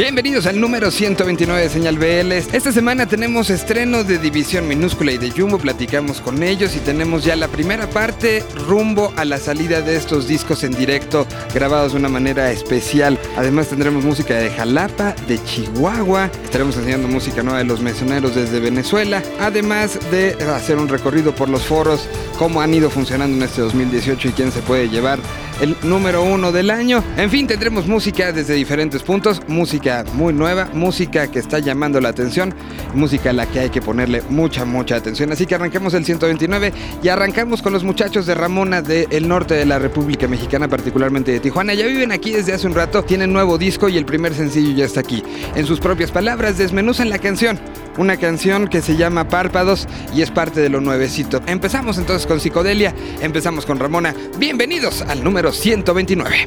Bienvenidos al número 129 de Señal BL. Esta semana tenemos estreno de División Minúscula y de Jumbo, platicamos con ellos y tenemos ya la primera parte rumbo a la salida de estos discos en directo grabados de una manera especial. Además tendremos música de Jalapa, de Chihuahua, estaremos enseñando música nueva de los mesoneros desde Venezuela, además de hacer un recorrido por los foros, cómo han ido funcionando en este 2018 y quién se puede llevar el número uno del año. En fin, tendremos música desde diferentes puntos, música muy nueva, música que está llamando la atención, música a la que hay que ponerle mucha, mucha atención. Así que arranquemos el 129 y arrancamos con los muchachos de Ramona del norte de la República Mexicana, particularmente de Tijuana. Ya viven aquí desde hace un rato, tienen nuevo disco y el primer sencillo ya está aquí. En sus propias palabras, desmenuzan la canción. Una canción que se llama Párpados y es parte de lo nuevecito. Empezamos entonces con Psicodelia, empezamos con Ramona. Bienvenidos al número 129.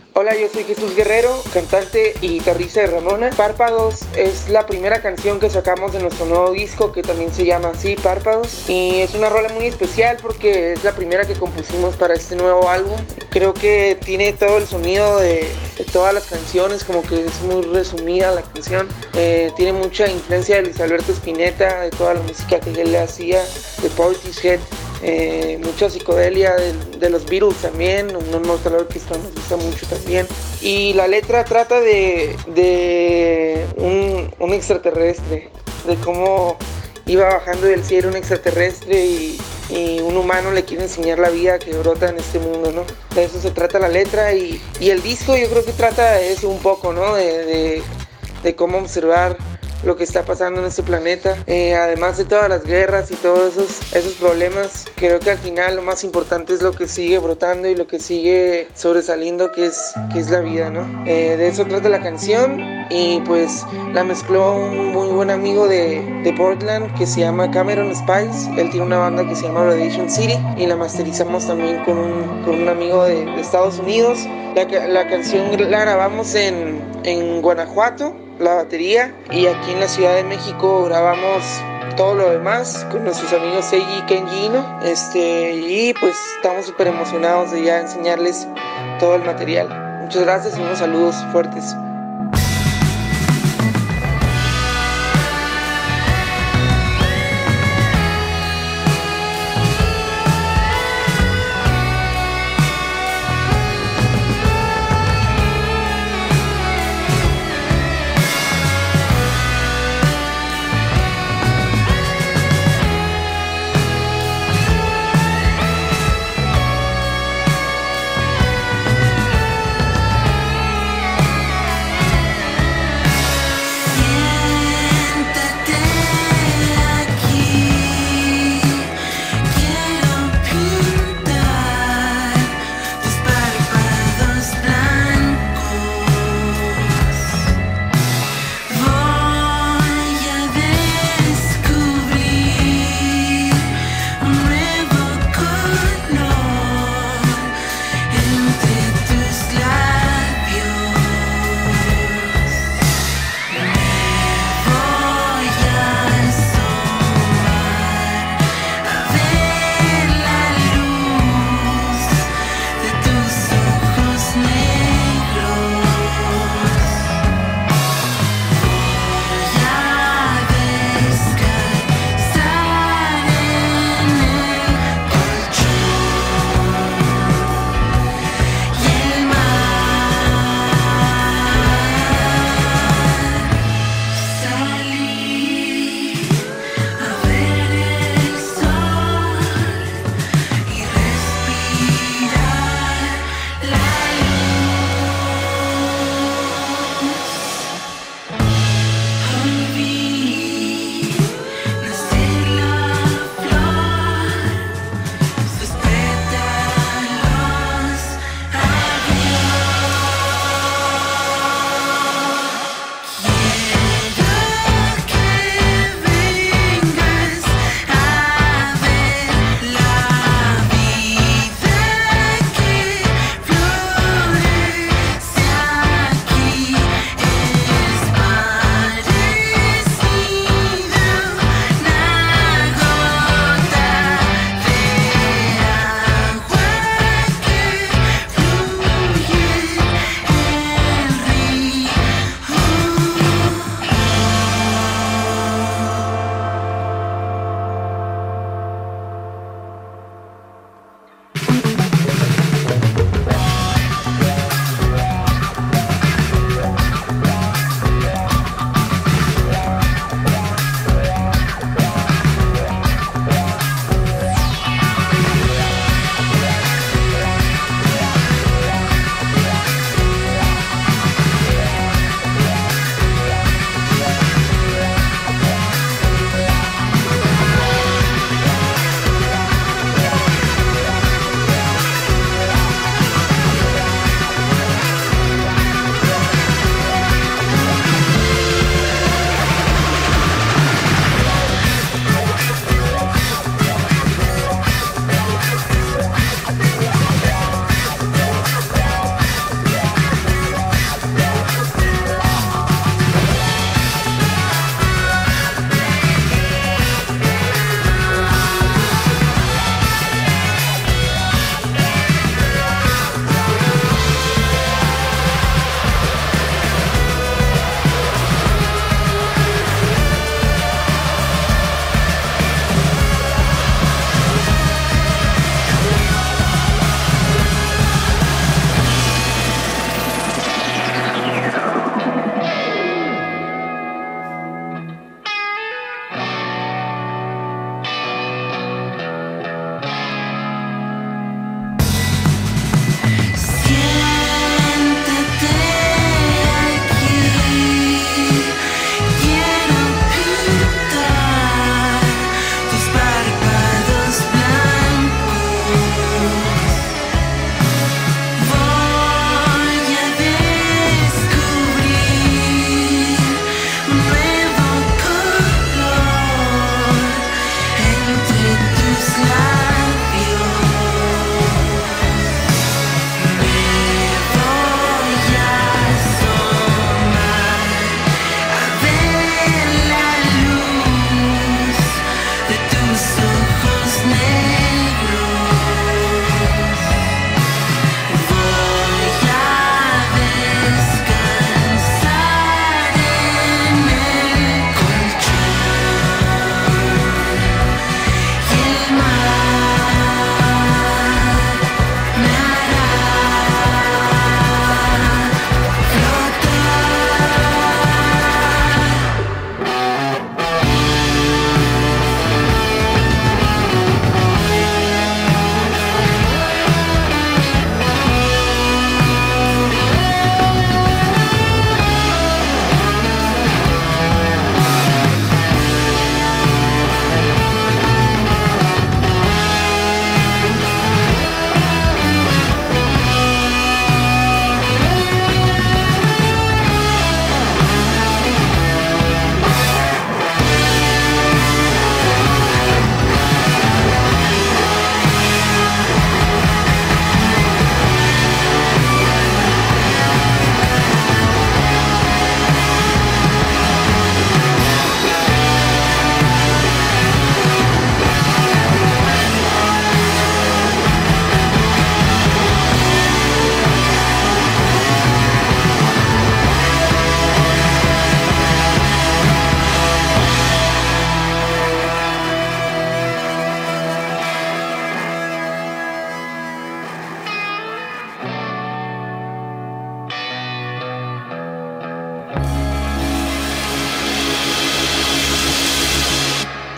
Hola, yo soy Jesús Guerrero, cantante y guitarrista de Ramona. Párpados es la primera canción que sacamos de nuestro nuevo disco que también se llama así, Párpados. Y es una rola muy especial porque es la primera que compusimos para este nuevo álbum. Creo que tiene todo el sonido de, todas las canciones, como que es muy resumida la canción. Eh, tiene mucha influencia de Luis Alberto Spinetta, de toda la música que él le hacía, de Portishead. Eh, mucha psicodelia de, los virus también, un orquesta que nos gusta mucho también. Y la letra trata de, un, extraterrestre, de cómo iba bajando del cielo un extraterrestre y, un humano le quiere enseñar la vida que brota en este mundo, ¿no? De eso se trata la letra y, el disco yo creo que trata de eso un poco, ¿no? de cómo observar lo que está pasando en este planeta. Eh, además de todas las guerras y todos esos, esos problemas, creo que al final lo más importante es lo que sigue brotando y lo que sigue sobresaliendo, que es, que es la vida, ¿no? Eh, de eso trata la canción y pues la mezcló un muy buen amigo de, de, Portland que se llama Cameron Spice. Él tiene una banda que se llama Radiation City y la masterizamos también con un, con un amigo de, de Estados Unidos. La, la, canción la grabamos en, en Guanajuato la batería y aquí en la Ciudad de México grabamos todo lo demás con nuestros amigos Seiji y Kenji Este, y pues estamos súper emocionados de ya enseñarles todo el material. Muchas gracias y unos saludos fuertes.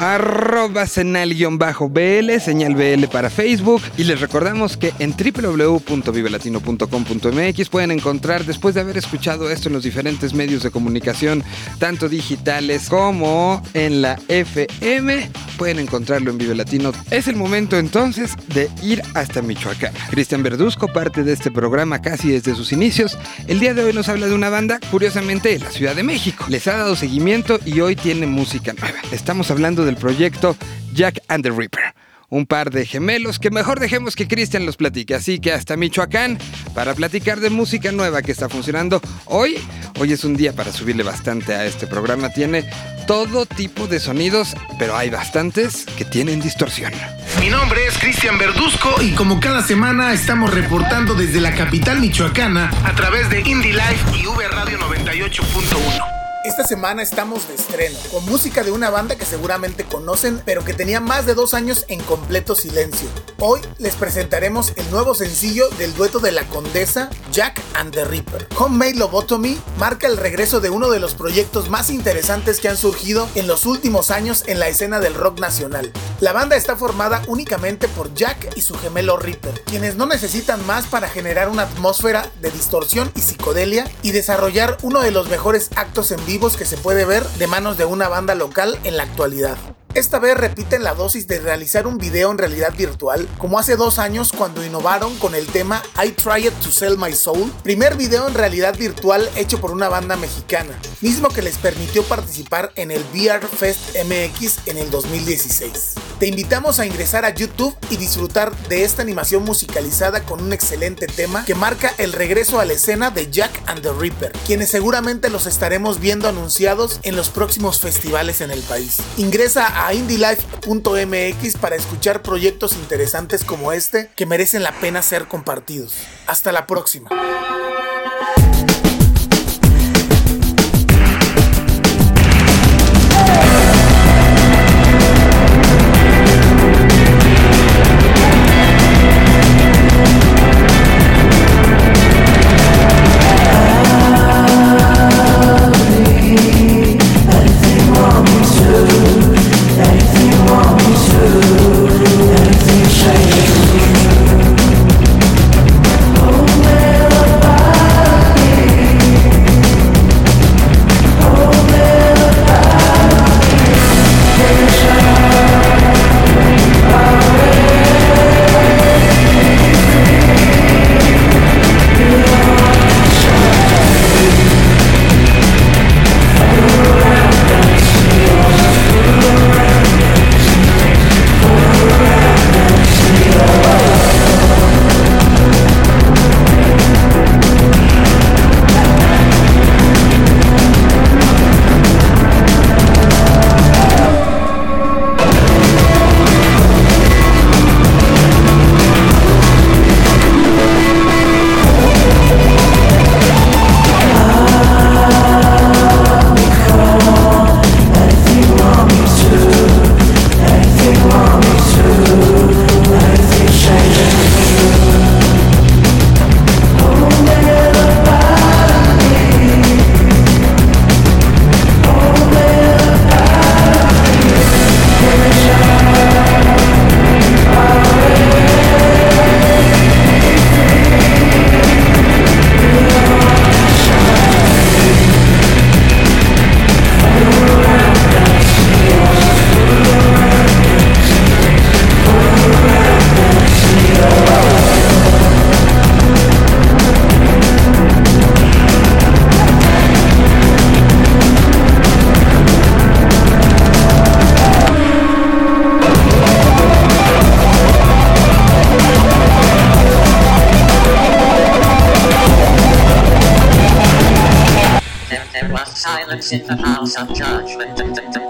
Arroba senal-bl, señal BL para Facebook. Y les recordamos que en www.vivelatino.com.mx pueden encontrar, después de haber escuchado esto en los diferentes medios de comunicación, tanto digitales como en la FM, pueden encontrarlo en Vive Latino. Es el momento entonces de ir hasta Michoacán. Cristian Verduzco, parte de este programa casi desde sus inicios, el día de hoy nos habla de una banda, curiosamente, de la Ciudad de México. Les ha dado seguimiento y hoy tiene música nueva. Estamos hablando del proyecto Jack and the Ripper un par de gemelos que mejor dejemos que Cristian los platique. Así que hasta Michoacán para platicar de música nueva que está funcionando hoy. Hoy es un día para subirle bastante a este programa. Tiene todo tipo de sonidos, pero hay bastantes que tienen distorsión. Mi nombre es Cristian Verduzco y como cada semana estamos reportando desde la capital michoacana a través de Indie Life y V Radio 98.1. Esta semana estamos de estreno, con música de una banda que seguramente conocen, pero que tenía más de dos años en completo silencio. Hoy les presentaremos el nuevo sencillo del dueto de la condesa, Jack and the Ripper. Homemade Lobotomy marca el regreso de uno de los proyectos más interesantes que han surgido en los últimos años en la escena del rock nacional. La banda está formada únicamente por Jack y su gemelo Ripper, quienes no necesitan más para generar una atmósfera de distorsión y psicodelia y desarrollar uno de los mejores actos en vivo que se puede ver de manos de una banda local en la actualidad. Esta vez repiten la dosis de realizar un video en realidad virtual, como hace dos años cuando innovaron con el tema I Tried to Sell My Soul, primer video en realidad virtual hecho por una banda mexicana, mismo que les permitió participar en el VR Fest MX en el 2016. Te invitamos a ingresar a YouTube y disfrutar de esta animación musicalizada con un excelente tema que marca el regreso a la escena de Jack and the Ripper, quienes seguramente los estaremos viendo anunciados en los próximos festivales en el país. Ingresa a a indylife.mx para escuchar proyectos interesantes como este que merecen la pena ser compartidos. Hasta la próxima. In the house of judgment.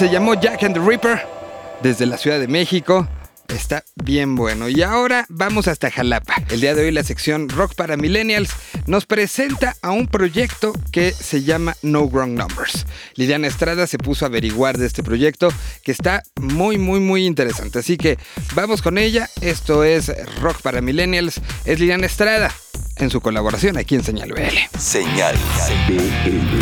Se llamó Jack and the Ripper, desde la Ciudad de México. Está bien bueno. Y ahora vamos hasta Jalapa. El día de hoy la sección Rock para Millennials nos presenta a un proyecto que se llama No Wrong Numbers. Liliana Estrada se puso a averiguar de este proyecto que está muy, muy, muy interesante. Así que vamos con ella. Esto es Rock para Millennials. Es Liliana Estrada en su colaboración aquí en Señal BL. Señal BL.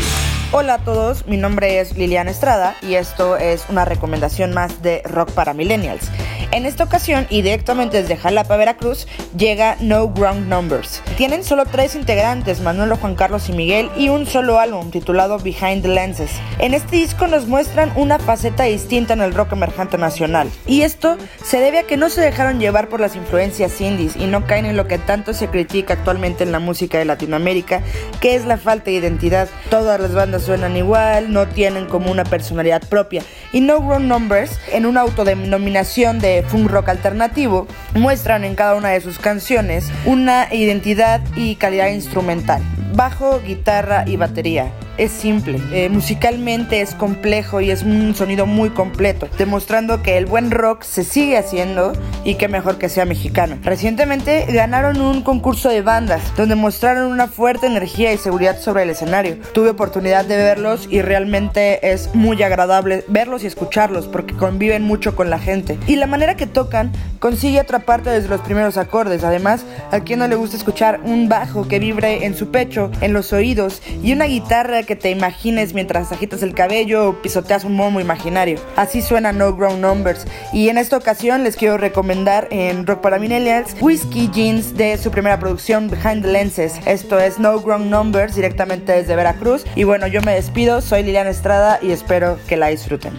Hola a todos, mi nombre es Liliana Estrada y esto es una recomendación más de Rock para Millennials. En esta ocasión y directamente desde Jalapa, Veracruz, llega No Ground Numbers. Tienen solo tres integrantes, Manuel, Juan Carlos y Miguel, y un solo álbum titulado Behind the Lenses. En este disco nos muestran una faceta distinta en el rock emergente nacional. Y esto se debe a que no se dejaron llevar por las influencias indies y no caen en lo que tanto se critica actualmente en la música de Latinoamérica, que es la falta de identidad. Todas las bandas suenan igual, no tienen como una personalidad propia. Y No Ground Numbers, en una autodenominación de funk rock alternativo, muestran en cada una de sus canciones una identidad y calidad instrumental. Bajo, guitarra y batería es simple, eh, musicalmente es complejo y es un sonido muy completo, demostrando que el buen rock se sigue haciendo y que mejor que sea mexicano. Recientemente ganaron un concurso de bandas donde mostraron una fuerte energía y seguridad sobre el escenario. Tuve oportunidad de verlos y realmente es muy agradable verlos y escucharlos porque conviven mucho con la gente. Y la manera que tocan consigue atraparte desde los primeros acordes. Además, a quien no le gusta escuchar un bajo que vibre en su pecho, en los oídos y una guitarra que te imagines mientras agitas el cabello o pisoteas un momo imaginario. Así suena No Ground Numbers. Y en esta ocasión les quiero recomendar en Rock para Millennials Whiskey Jeans de su primera producción Behind the Lenses. Esto es No Ground Numbers directamente desde Veracruz. Y bueno, yo me despido, soy Liliana Estrada y espero que la disfruten.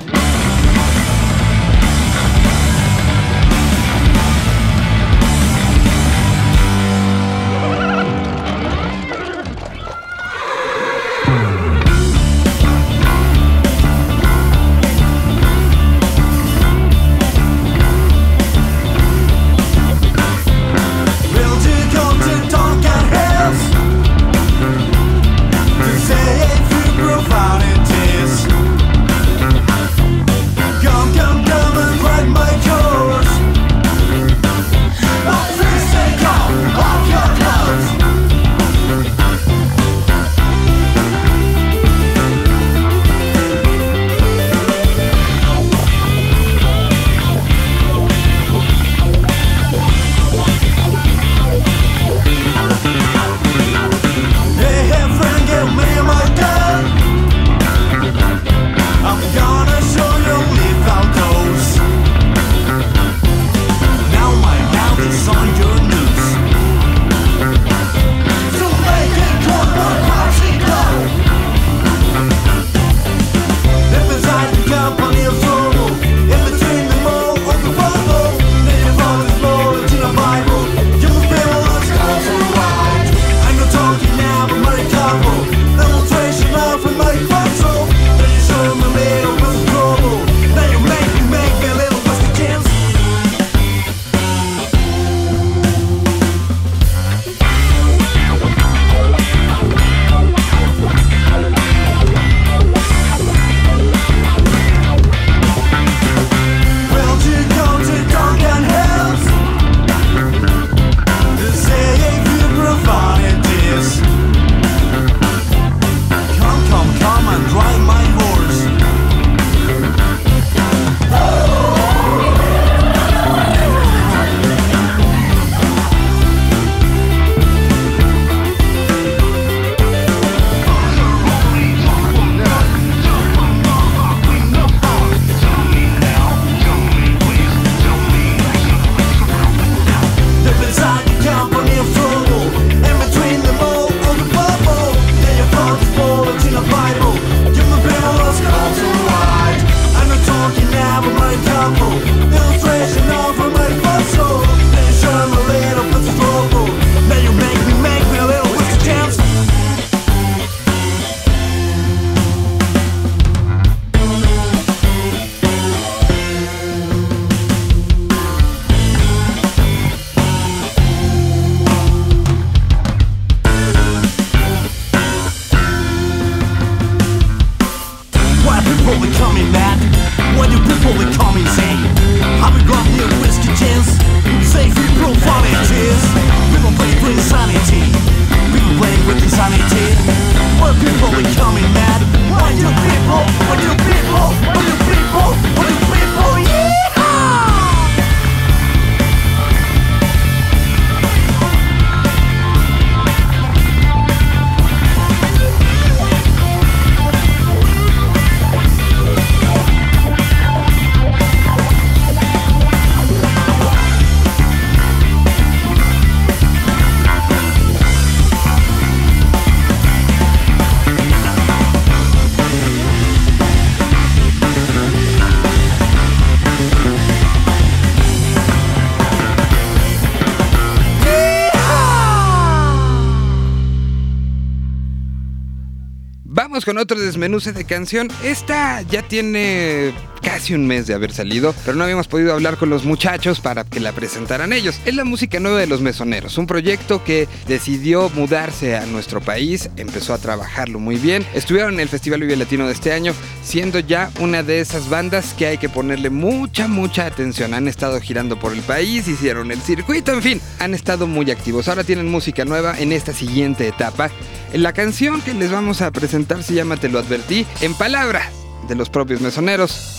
Otro desmenuce de canción. Esta ya tiene casi un mes de haber salido, pero no habíamos podido hablar con los muchachos para que la presentaran ellos. Es la música nueva de los mesoneros, un proyecto que decidió mudarse a nuestro país, empezó a trabajarlo muy bien. Estuvieron en el Festival Vive Latino de este año, siendo ya una de esas bandas que hay que ponerle mucha, mucha atención. Han estado girando por el país, hicieron el circuito, en fin, han estado muy activos. Ahora tienen música nueva en esta siguiente etapa. La canción que les vamos a presentar se llama Te lo advertí, en palabras de los propios mesoneros.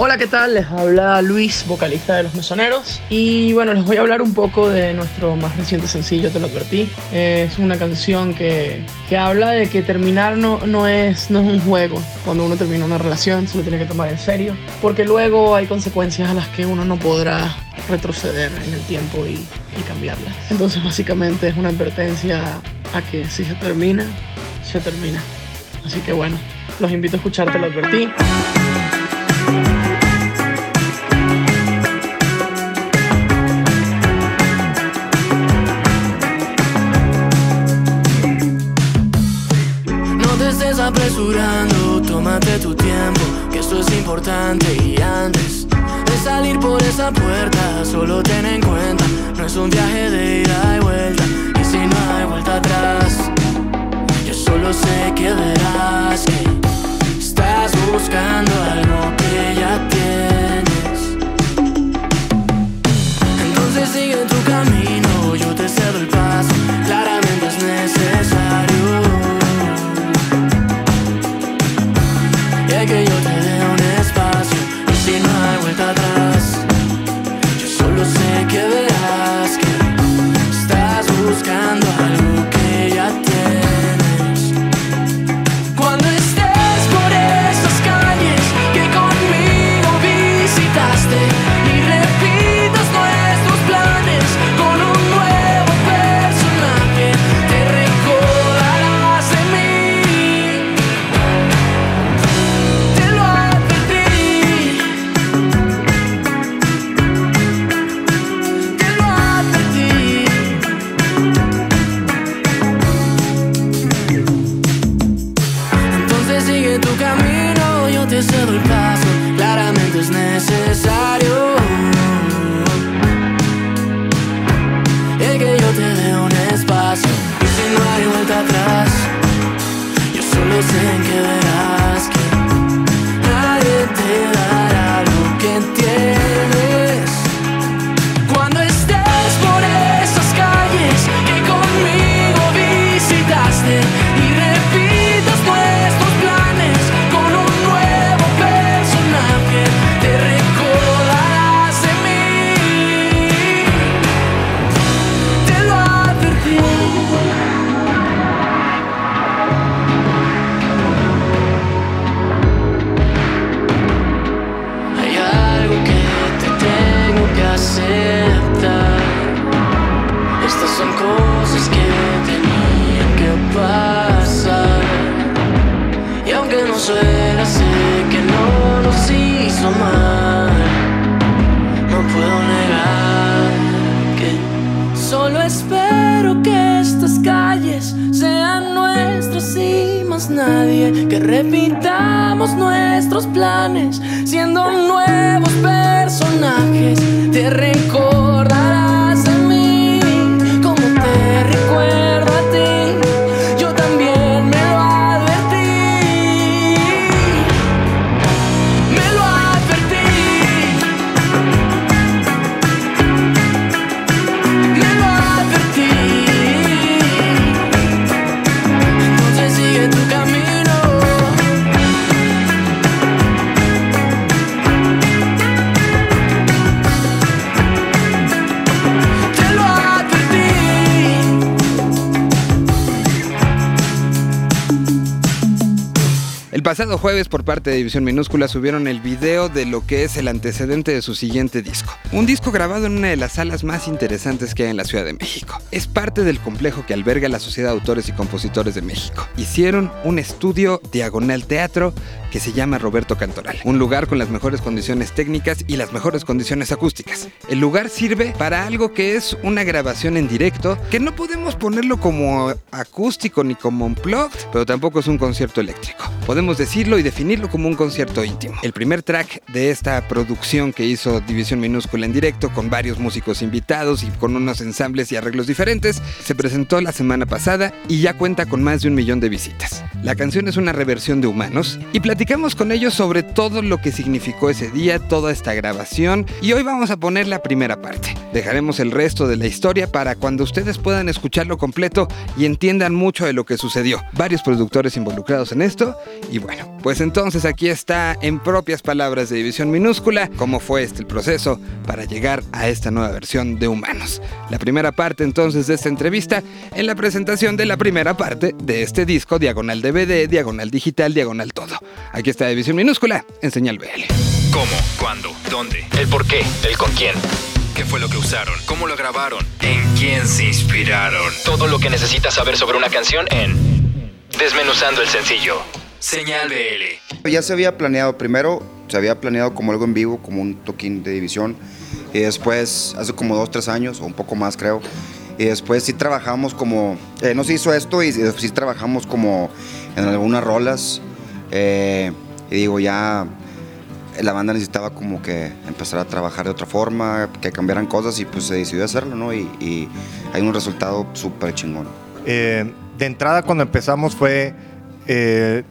Hola, ¿qué tal? Les habla Luis, vocalista de Los Mesoneros. Y bueno, les voy a hablar un poco de nuestro más reciente sencillo, Te lo advertí. Es una canción que, que habla de que terminar no, no, es, no es un juego. Cuando uno termina una relación se lo tiene que tomar en serio. Porque luego hay consecuencias a las que uno no podrá retroceder en el tiempo y, y cambiarlas. Entonces básicamente es una advertencia a que si se termina, se termina. Así que bueno, los invito a escuchar Te lo advertí. Esto es importante y antes de salir por esa puerta, solo ten en cuenta, no es un viaje de ida y vuelta, y si no hay vuelta atrás, yo solo sé que verás que estás buscando algo que ya tienes. Buscando pasado jueves por parte de División Minúscula subieron el video de lo que es el antecedente de su siguiente disco. Un disco grabado en una de las salas más interesantes que hay en la Ciudad de México. Es parte del complejo que alberga la Sociedad de Autores y Compositores de México. Hicieron un estudio diagonal teatro que se llama Roberto Cantoral. Un lugar con las mejores condiciones técnicas y las mejores condiciones acústicas. El lugar sirve para algo que es una grabación en directo, que no podemos ponerlo como acústico ni como unplugged, pero tampoco es un concierto eléctrico. Podemos decirlo y definirlo como un concierto íntimo. El primer track de esta producción que hizo División Minúscula en directo, con varios músicos invitados y con unos ensambles y arreglos diferentes, se presentó la semana pasada y ya cuenta con más de un millón de visitas. La canción es una reversión de Humanos y platicamos con ellos sobre todo lo que significó ese día, toda esta grabación y hoy vamos a poner la primera parte. Dejaremos el resto de la historia para cuando ustedes puedan escucharlo completo y entiendan mucho de lo que sucedió. Varios productores involucrados en esto y bueno, pues entonces aquí está en propias palabras de División Minúscula cómo fue este el proceso para llegar a esta nueva versión de Humanos. La primera parte entonces de esta entrevista en la presentación de la primera parte de este disco Diagonal DVD, Diagonal Digital, Diagonal Todo. Aquí está División Minúscula en Señal BL. ¿Cómo? ¿Cuándo? ¿Dónde? ¿El por qué? ¿El con quién? ¿Qué fue lo que usaron? ¿Cómo lo grabaron? ¿En quién se inspiraron? Todo lo que necesitas saber sobre una canción en Desmenuzando el sencillo. Señal BL. Ya se había planeado, primero se había planeado como algo en vivo, como un toquín de división, y después, hace como dos, tres años, o un poco más creo, y después sí trabajamos como, eh, no se hizo esto y después sí trabajamos como en algunas rolas, eh, y digo, ya la banda necesitaba como que empezar a trabajar de otra forma, que cambiaran cosas y pues se decidió hacerlo, ¿no? Y, y hay un resultado súper chingón. Eh, de entrada cuando empezamos fue eh,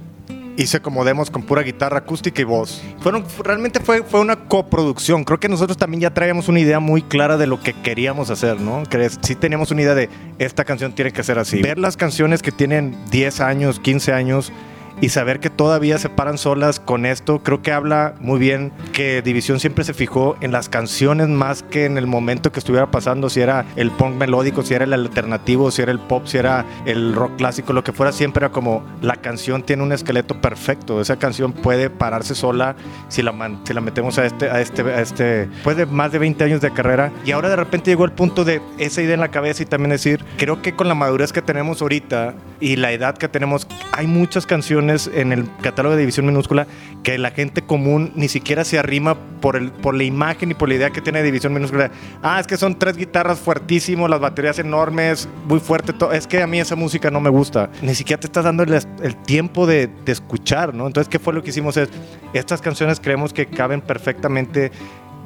hice como demos con pura guitarra acústica y voz. Fueron, realmente fue, fue una coproducción. Creo que nosotros también ya traíamos una idea muy clara de lo que queríamos hacer, ¿no? Que sí teníamos una idea de esta canción tiene que ser así. Ver las canciones que tienen 10 años, 15 años y saber que todavía se paran solas con esto, creo que habla muy bien que División siempre se fijó en las canciones más que en el momento que estuviera pasando, si era el punk melódico, si era el alternativo, si era el pop, si era el rock clásico, lo que fuera, siempre era como la canción tiene un esqueleto perfecto, esa canción puede pararse sola si la, si la metemos a este, a este, a este, después de más de 20 años de carrera. Y ahora de repente llegó el punto de esa idea en la cabeza y también decir, creo que con la madurez que tenemos ahorita y la edad que tenemos, hay muchas canciones en el catálogo de División Minúscula que la gente común ni siquiera se arrima por, el, por la imagen y por la idea que tiene División Minúscula. Ah, es que son tres guitarras fuertísimos, las baterías enormes, muy fuerte. todo. Es que a mí esa música no me gusta. Ni siquiera te estás dando el, el tiempo de, de escuchar, ¿no? Entonces, ¿qué fue lo que hicimos? Es, estas canciones creemos que caben perfectamente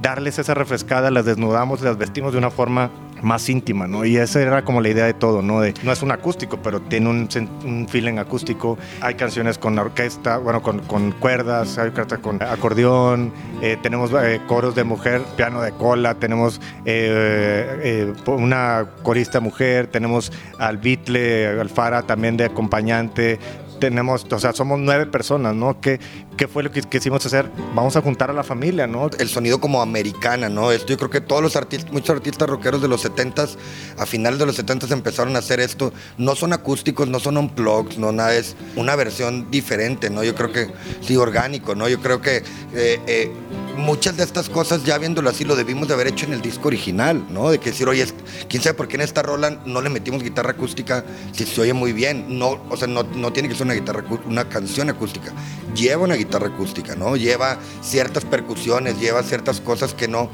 darles esa refrescada, las desnudamos, las vestimos de una forma más íntima, ¿no? Y esa era como la idea de todo, ¿no? No es un acústico, pero tiene un, un feeling acústico. Hay canciones con orquesta, bueno, con, con cuerdas, hay orquesta con acordeón, eh, tenemos eh, coros de mujer, piano de cola, tenemos eh, una corista mujer, tenemos al Beatle, Alfara también de acompañante, tenemos, o sea, somos nueve personas, ¿no? ¿Qué, qué fue lo que quisimos hacer? Vamos a juntar a la familia, ¿no? el sonido como americana, ¿no? Esto yo creo que todos los artistas, muchos artistas rockeros de los 70s, a finales de los 70s empezaron a hacer esto. No son acústicos, no son unplugs, no nada, es una versión diferente, ¿no? Yo creo que sí, orgánico, ¿no? Yo creo que eh, eh, muchas de estas cosas, ya viéndolo así, lo debimos de haber hecho en el disco original, ¿no? De que decir, oye, quién sabe por qué en esta rola no le metimos guitarra acústica si se oye muy bien. No, o sea, no, no tiene que ser una guitarra, una canción acústica. Lleva una guitarra acústica, ¿no? Lleva ciertas percusiones, lleva ciertas cosas que no,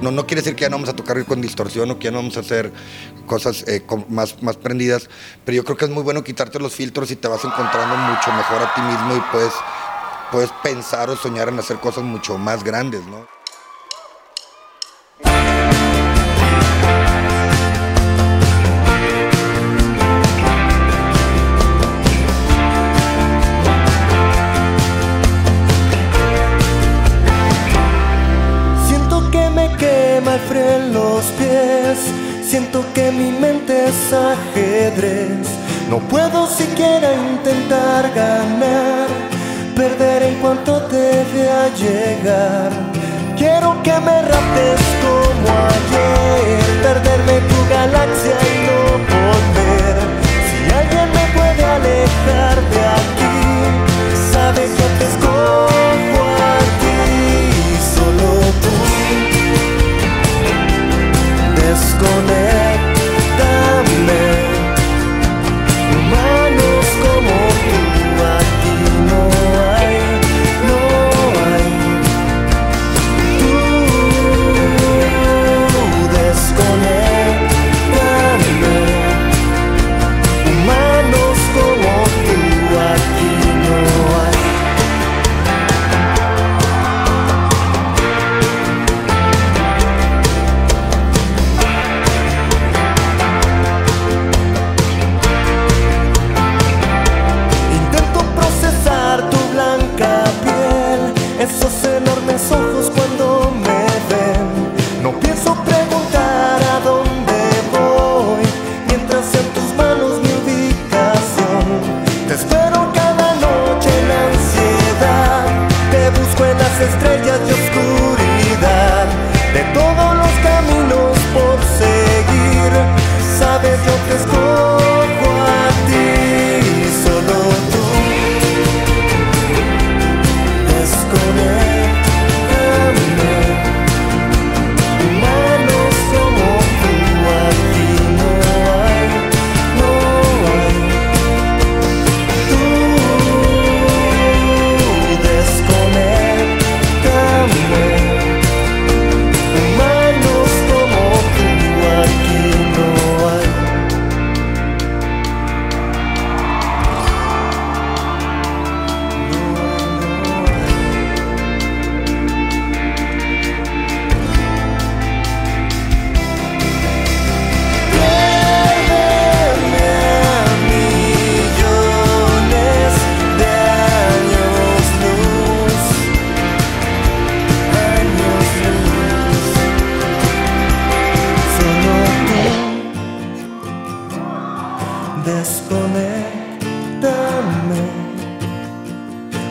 no, no quiere decir que ya no vamos a tocar con distorsión o que ya no vamos a hacer cosas eh, más, más prendidas, pero yo creo que es muy bueno quitarte los filtros y te vas encontrando mucho mejor a ti mismo y puedes, puedes pensar o soñar en hacer cosas mucho más grandes, ¿no? Siento que me quema el frío en los pies. Siento que mi mente es ajedrez. No puedo siquiera intentar ganar. Perder en cuanto te vea llegar. Quiero que me raptes como ayer. Perderme tu galaxia y no volver. Si alguien me puede alejar de desconectame.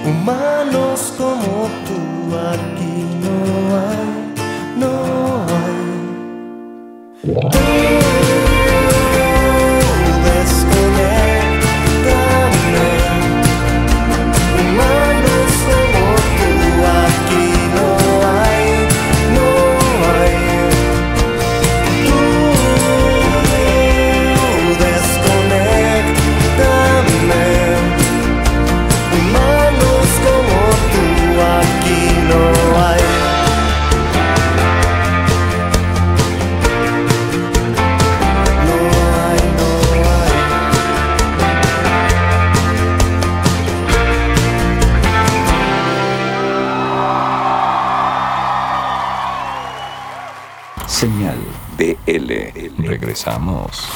Humanos como tú aquí no hay, no hay. regresamos.